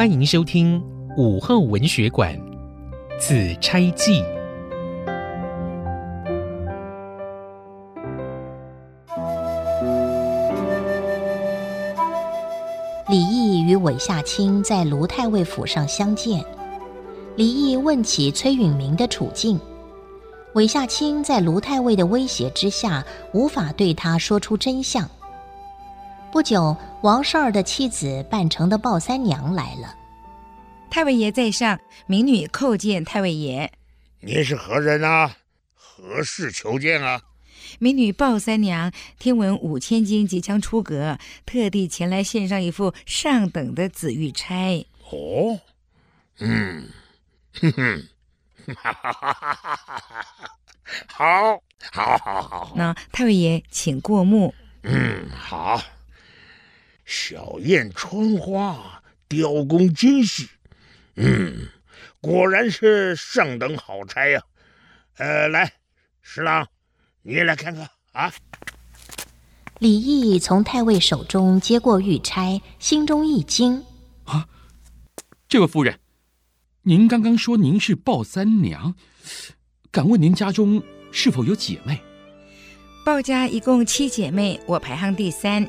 欢迎收听午后文学馆《紫钗记》。李益与韦夏卿在卢太尉府上相见，李益问起崔允明的处境。韦夏卿在卢太尉的威胁之下，无法对他说出真相。不久，王绍儿的妻子扮成的鲍三娘来了。太尉爷在上，民女叩见太尉爷。您是何人啊？何事求见啊？民女鲍三娘听闻五千金即将出阁，特地前来献上一副上等的紫玉钗。哦，嗯，哼哼。哈哈哈哈哈哈！好，好，好，好。那太尉爷，请过目。嗯，好。小燕穿花，雕工精细。嗯，果然是上等好差呀。呃，来，十郎，你也来看看啊。李毅从太尉手中接过玉钗，心中一惊。啊，这位夫人。您刚刚说您是鲍三娘，敢问您家中是否有姐妹？鲍家一共七姐妹，我排行第三。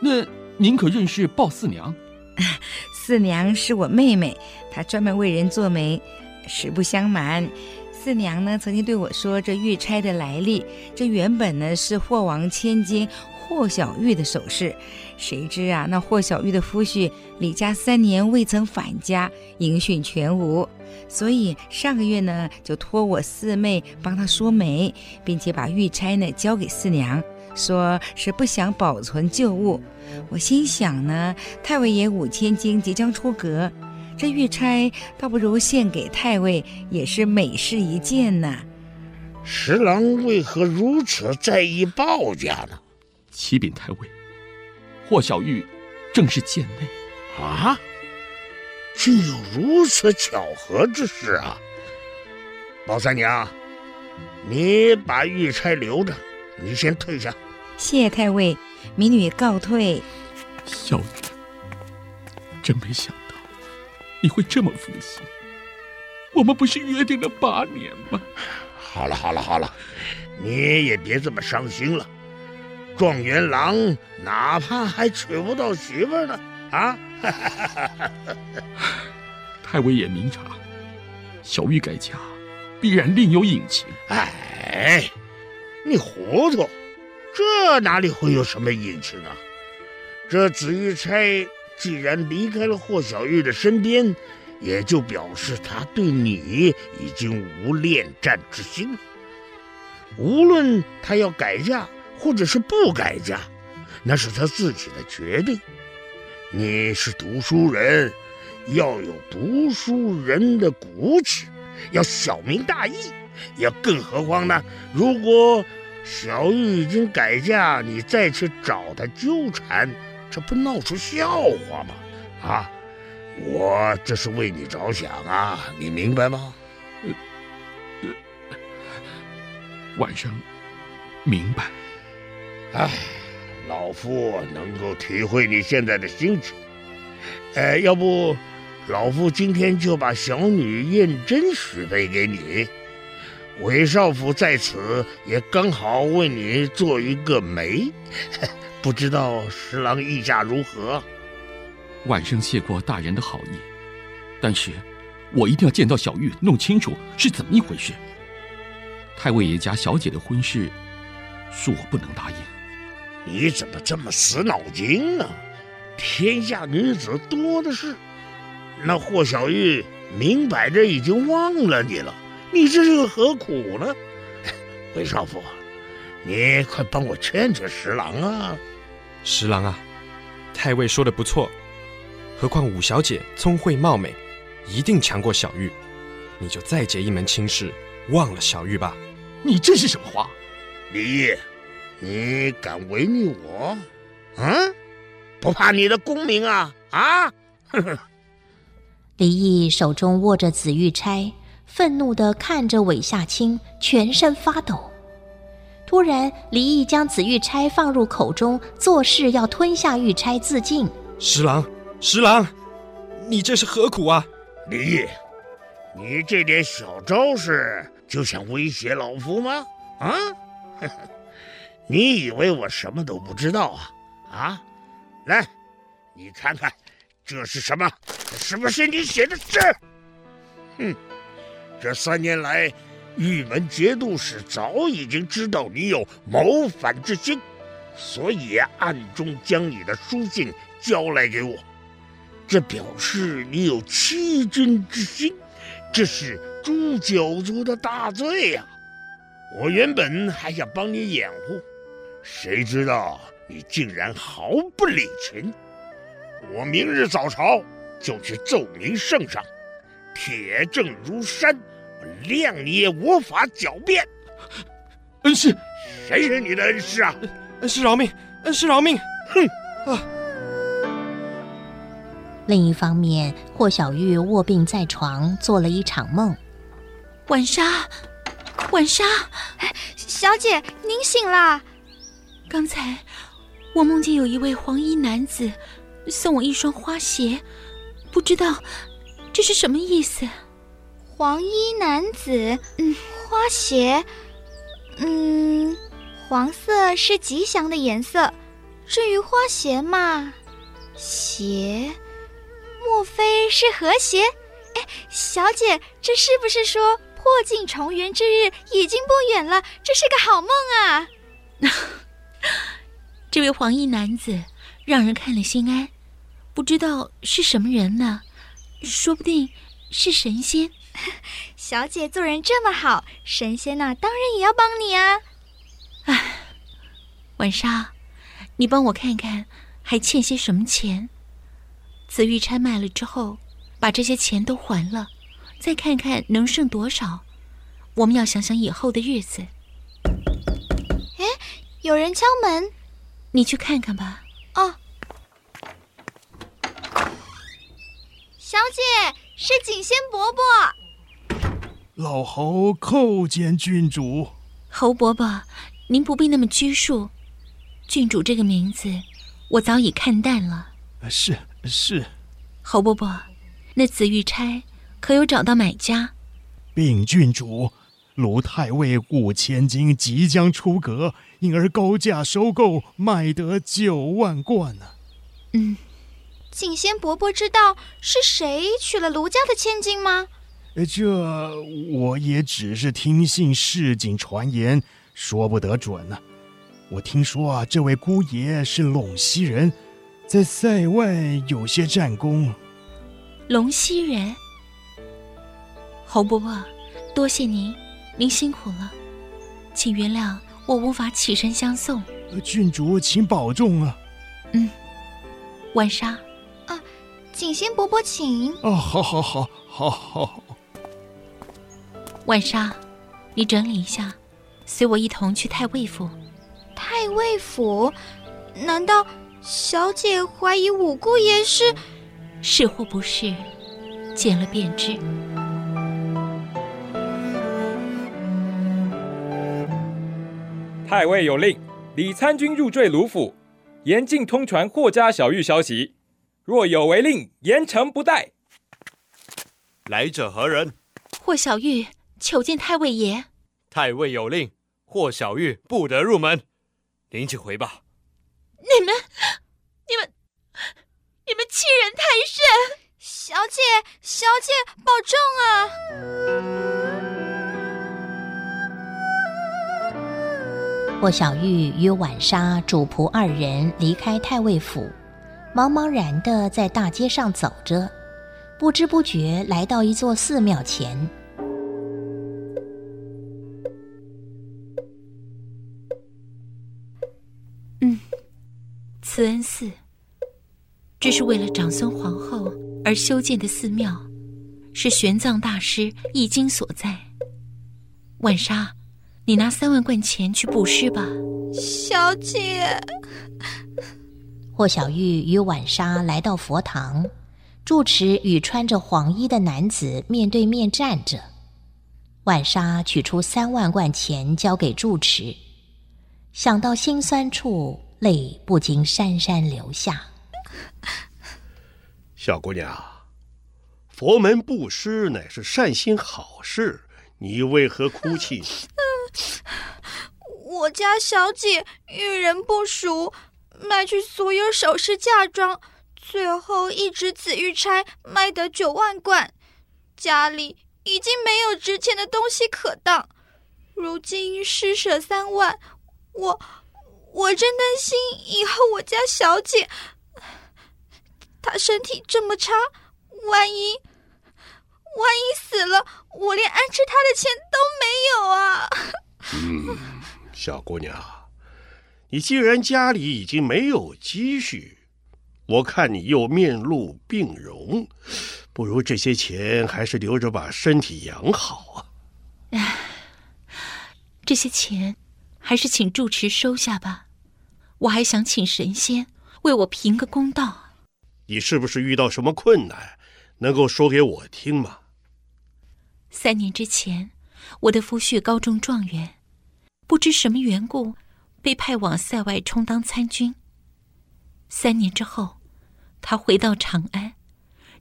那您可认识鲍四娘？四娘是我妹妹，她专门为人做媒。实不相瞒，四娘呢曾经对我说这玉钗的来历，这原本呢是霍王千金。霍小玉的首饰，谁知啊，那霍小玉的夫婿李家三年未曾返家，音讯全无，所以上个月呢，就托我四妹帮他说媒，并且把玉钗呢交给四娘，说是不想保存旧物。我心想呢，太尉爷五千金即将出阁，这玉钗倒不如献给太尉，也是美事一件呢。十郎为何如此在意鲍家呢？启禀太尉，霍小玉正是贱内啊！竟有如此巧合之事啊！鲍三娘，你把玉钗留着，你先退下。谢太尉，民女告退。小玉，真没想到你会这么负心。我们不是约定了八年吗？好了好了好了，你也别这么伤心了。状元郎哪怕还娶不到媳妇呢？啊！太尉也明察，小玉改嫁必然另有隐情。哎，你糊涂，这哪里会有什么隐情啊？这紫玉钗既然离开了霍小玉的身边，也就表示他对你已经无恋战之心。无论他要改嫁。或者是不改嫁，那是他自己的决定。你是读书人，要有读书人的骨气，要小明大义。要更何况呢？如果小玉已经改嫁，你再去找她纠缠，这不闹出笑话吗？啊，我这是为你着想啊，你明白吗？呃呃，晚上明白。哎，老夫能够体会你现在的心情。呃，要不，老夫今天就把小女燕珍许配给你。韦少府在此，也刚好为你做一个媒。不知道十郎意下如何？晚生谢过大人的好意，但是我一定要见到小玉，弄清楚是怎么一回事。太尉爷家小姐的婚事，恕我不能答应。你怎么这么死脑筋呢？天下女子多的是，那霍小玉明摆着已经忘了你了，你这是何苦呢？韦少府，你快帮我劝劝十郎啊！十郎啊，太尉说的不错，何况五小姐聪慧貌美，一定强过小玉，你就再结一门亲事，忘了小玉吧。你这是什么话？李毅你敢违逆我？嗯，不怕你的功名啊？啊！呵呵。李毅手中握着紫玉钗，愤怒地看着韦夏青，全身发抖。突然，李益将紫玉钗放入口中，作势要吞下玉钗自尽。十郎，十郎，你这是何苦啊？李毅，你这点小招式就想威胁老夫吗？啊？你以为我什么都不知道啊？啊？来，你看看，这是什么？是不是你写的字？哼，这三年来，玉门节度使早已经知道你有谋反之心，所以暗中将你的书信交来给我。这表示你有欺君之心，这是诛九族的大罪呀！我原本还想帮你掩护，谁知道你竟然毫不领情。我明日早朝就去奏明圣上，铁证如山，我谅你也无法狡辩。恩师，谁是你的恩师啊？恩师饶命！恩师饶命！哼！啊！另一方面，霍小玉卧病在床，做了一场梦。晚莎，晚莎，小姐，您醒了。刚才我梦见有一位黄衣男子送我一双花鞋，不知道这是什么意思。黄衣男子，嗯，花鞋，嗯，黄色是吉祥的颜色。至于花鞋嘛，鞋。莫非是和谐？哎，小姐，这是不是说破镜重圆之日已经不远了？这是个好梦啊！这位黄衣男子让人看了心安，不知道是什么人呢？说不定是神仙。小姐做人这么好，神仙呐，当然也要帮你啊！哎，晚莎，你帮我看看，还欠些什么钱？紫玉钗卖了之后，把这些钱都还了，再看看能剩多少。我们要想想以后的日子。哎，有人敲门，你去看看吧。哦，小姐，是景仙伯伯。老侯叩见郡主。侯伯伯，您不必那么拘束。郡主这个名字，我早已看淡了。是。是，侯伯伯，那紫玉钗可有找到买家？禀郡主，卢太尉五千金即将出阁，因而高价收购，卖得九万贯呢。嗯，景仙伯伯知道是谁娶了卢家的千金吗？这我也只是听信市井传言，说不得准呢。我听说啊，这位姑爷是陇西人。在塞外有些战功。陇西人，侯伯伯，多谢您，您辛苦了，请原谅我无法起身相送。郡主，请保重啊。嗯，晚莎。啊，景仙伯伯请。哦，好，好，好，好，好。好。晚莎，你整理一下，随我一同去太尉府。太尉府？难道？小姐怀疑五姑爷是，是或不是，见了便知。太尉有令，李参军入赘卢府，严禁通传霍家小玉消息，若有违令，严惩不贷。来者何人？霍小玉求见太尉爷。太尉有令，霍小玉不得入门。您请回吧。你们，你们，你们欺人太甚！小姐，小姐，保重啊！霍小玉与婉莎主仆二人离开太尉府，茫茫然的在大街上走着，不知不觉来到一座寺庙前。嗯慈恩寺，这是为了长孙皇后而修建的寺庙，是玄奘大师译经所在。婉莎，你拿三万贯钱去布施吧。小姐。霍小玉与婉莎来到佛堂，住持与穿着黄衣的男子面对面站着。婉莎取出三万贯钱交给住持，想到心酸处。泪不禁潸潸流下。小姑娘，佛门布施乃是善心好事，你为何哭泣？我家小姐遇人不淑，卖去所有首饰嫁妆，最后一只紫玉钗卖得九万贯，家里已经没有值钱的东西可当，如今施舍三万，我我真担心以后我家小姐，她身体这么差，万一。万一死了，我连安置她的钱都没有啊！嗯，小姑娘，你既然家里已经没有积蓄，我看你又面露病容，不如这些钱还是留着把身体养好啊。唉，这些钱还是请住持收下吧，我还想请神仙为我评个公道。你是不是遇到什么困难，能够说给我听吗？三年之前，我的夫婿高中状元，不知什么缘故，被派往塞外充当参军。三年之后，他回到长安，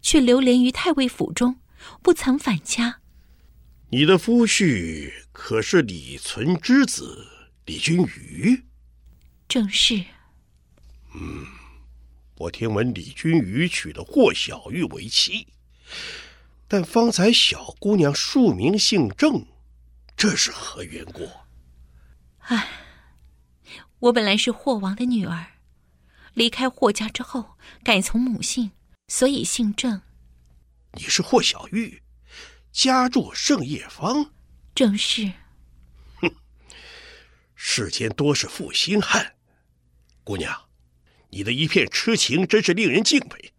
却流连于太尉府中，不曾返家。你的夫婿可是李存之子李君瑜？正是。嗯，我听闻李君瑜娶了霍小玉为妻。但方才小姑娘署名姓郑，这是何缘故？唉，我本来是霍王的女儿，离开霍家之后改从母姓，所以姓郑。你是霍小玉，家住盛业坊。正是。哼，世间多是负心汉，姑娘，你的一片痴情真是令人敬佩。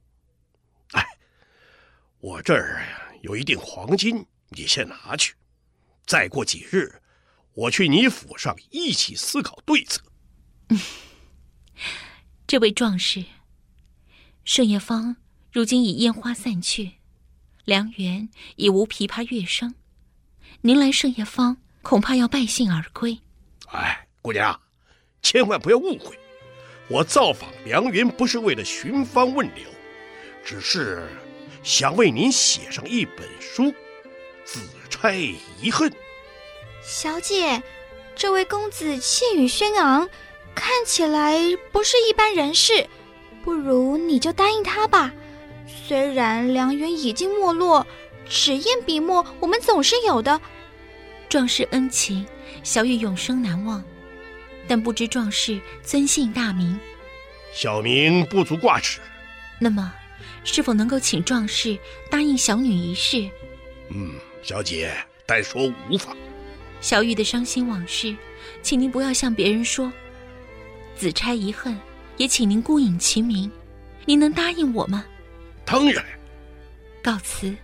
我这儿有一锭黄金，你先拿去。再过几日，我去你府上一起思考对策。嗯，这位壮士，盛叶坊如今已烟花散去，良缘已无琵琶乐声。您来盛叶坊，恐怕要败兴而归。哎，姑娘，千万不要误会，我造访良缘不是为了寻芳问柳，只是。想为您写上一本书，《紫钗遗恨》。小姐，这位公子气宇轩昂，看起来不是一般人士，不如你就答应他吧。虽然良缘已经没落，纸砚笔墨我们总是有的。壮士恩情，小玉永生难忘。但不知壮士尊姓大名？小名不足挂齿。那么。是否能够请壮士答应小女一事？嗯，小姐，但说无妨。小玉的伤心往事，请您不要向别人说。紫钗遗恨，也请您孤影其名。您能答应我吗？当然。告辞。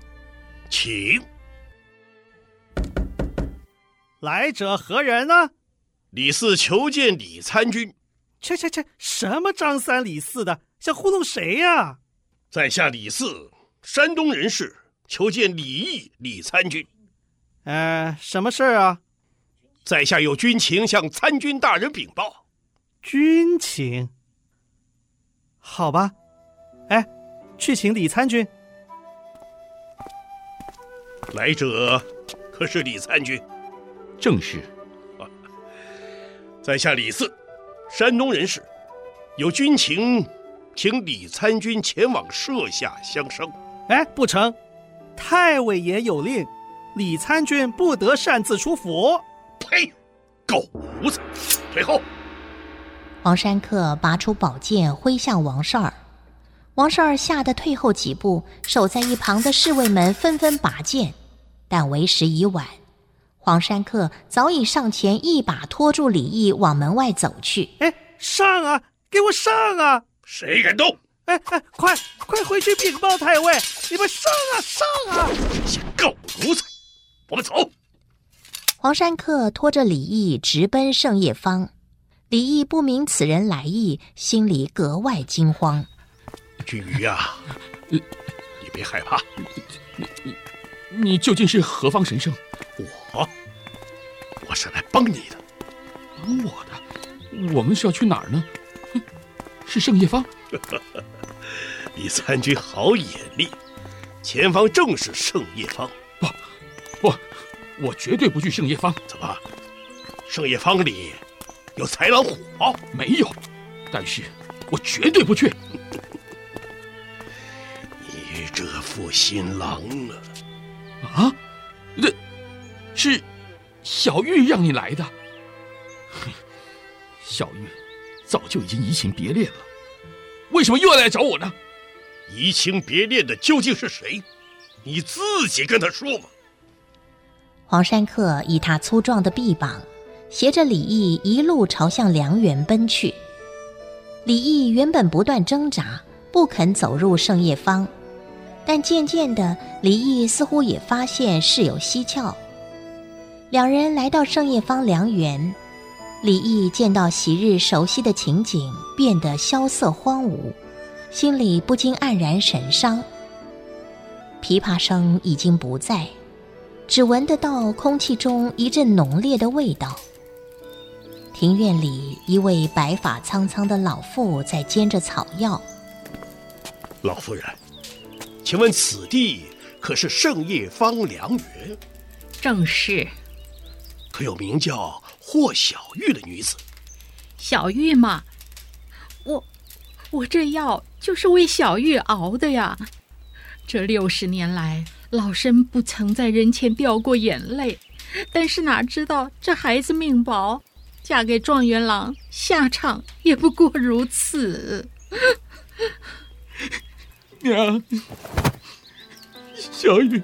请。来者何人呢？李四求见李参军。切切切！什么张三李四的，想糊弄谁呀？在下李四，山东人士，求见李毅李参军。呃，什么事啊？在下有军情向参军大人禀报。军情？好吧，哎，去请李参军。来者可是李参军？正是。啊，在下李四，山东人士，有军情。请李参军前往舍下相商。哎，不成，太尉爷有令，李参军不得擅自出府。呸！狗胡子，退后！黄山客拔出宝剑挥向王绍儿，王绍儿吓得退后几步，守在一旁的侍卫们纷纷拔剑，但为时已晚。黄山客早已上前一把拖住李毅，往门外走去。哎，上啊！给我上啊！谁敢动？哎哎，快快回去禀报太尉！你们上啊上啊！些狗奴才，我们走。黄山客拖着李毅直奔盛叶坊，李毅不明此人来意，心里格外惊慌。君瑜啊，你别害怕，你你你究竟是何方神圣？我我是来帮你的。帮我的？我们是要去哪儿呢？是圣叶坊，李参军好眼力，前方正是圣叶坊。不，不，我绝对不去圣叶坊。怎么？圣叶坊里有豺狼虎豹？没有，但是我绝对不去。你这负心郎啊！啊，这是小玉让你来的。小玉早就已经移情别恋了，为什么又要来找我呢？移情别恋的究竟是谁？你自己跟他说嘛。黄山客以他粗壮的臂膀，携着李益一路朝向良园奔去。李益原本不断挣扎，不肯走入圣叶坊，但渐渐的，李益似乎也发现事有蹊跷。两人来到圣叶坊良园，李益见到昔日熟悉的情景，变得萧瑟荒芜。心里不禁黯然神伤。琵琶声已经不在，只闻得到空气中一阵浓烈的味道。庭院里，一位白发苍苍的老妇在煎着草药。老夫人，请问此地可是圣叶方良园？正是。可有名叫霍小玉的女子？小玉吗？我，我这药。就是为小玉熬的呀！这六十年来，老身不曾在人前掉过眼泪，但是哪知道这孩子命薄，嫁给状元郎，下场也不过如此。娘，小玉，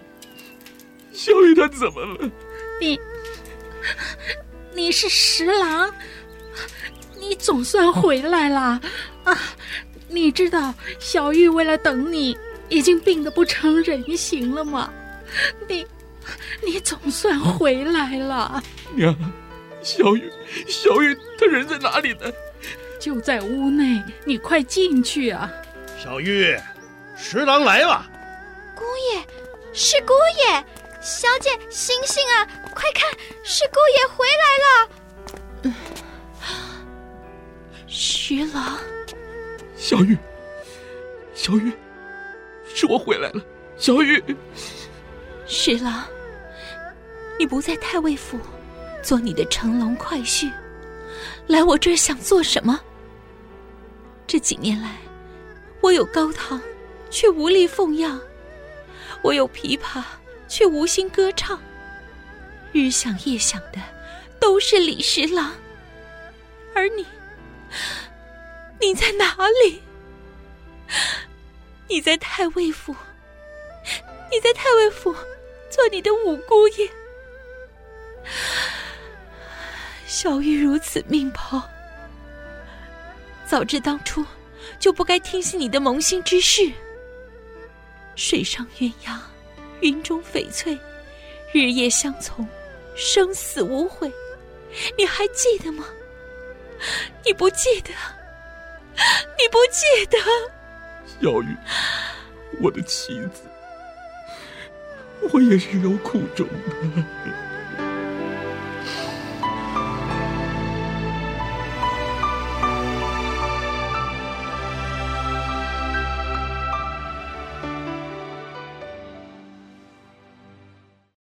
小玉她怎么了？你，你是十郎，你总算回来了啊！你知道小玉为了等你，已经病得不成人形了吗？你，你总算回来了。娘，小玉，小玉，他人在哪里呢？就在屋内，你快进去啊！小玉，十郎来了。姑爷，是姑爷，小姐醒醒啊！快看，是姑爷回来了。嗯，十郎。小玉，小玉，是我回来了。小玉，十郎，你不在太尉府做你的乘龙快婿，来我这儿想做什么？这几年来，我有高堂，却无力奉养；我有琵琶，却无心歌唱。日想夜想的都是李十郎，而你。你在哪里？你在太尉府，你在太尉府做你的五姑爷。小玉如此命薄，早知当初就不该听信你的蒙心之事。水上鸳鸯，云中翡翠，日夜相从，生死无悔。你还记得吗？你不记得？你不记得，小玉，我的妻子，我也是有苦衷的。